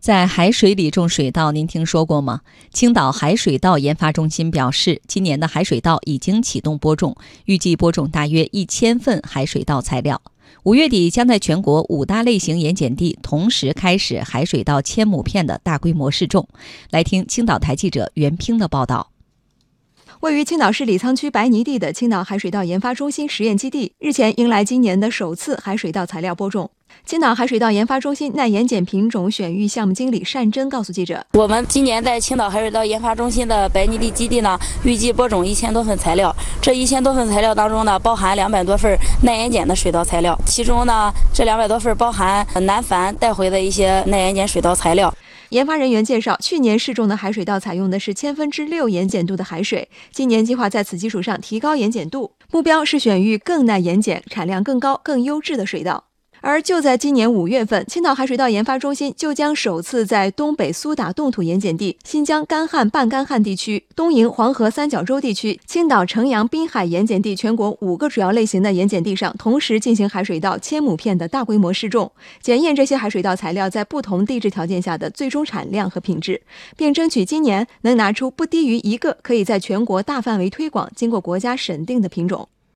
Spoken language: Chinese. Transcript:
在海水里种水稻，您听说过吗？青岛海水稻研发中心表示，今年的海水稻已经启动播种，预计播种大约一千份海水稻材料。五月底将在全国五大类型盐碱地同时开始海水稻千亩片的大规模试种。来听青岛台记者袁拼的报道。位于青岛市李沧区白泥地的青岛海水稻研发中心实验基地，日前迎来今年的首次海水稻材料播种。青岛海水稻研发中心耐盐碱品种选育项目经理单真告诉记者：“我们今年在青岛海水稻研发中心的白泥地基地呢，预计播种一千多份材料。这一千多份材料当中呢，包含两百多份耐盐碱的水稻材料，其中呢，这两百多份包含南繁带回的一些耐盐碱水稻材料。”研发人员介绍，去年试种的海水稻采用的是千分之六盐碱度的海水，今年计划在此基础上提高盐碱度，目标是选育更耐盐碱、产量更高、更优质的水稻。而就在今年五月份，青岛海水稻研发中心就将首次在东北苏打冻土盐碱地、新疆干旱半干旱地区、东营黄河三角洲地区、青岛城阳滨海盐碱地全国五个主要类型的盐碱地上，同时进行海水稻千亩片的大规模试种，检验这些海水稻材料在不同地质条件下的最终产量和品质，并争取今年能拿出不低于一个可以在全国大范围推广、经过国家审定的品种。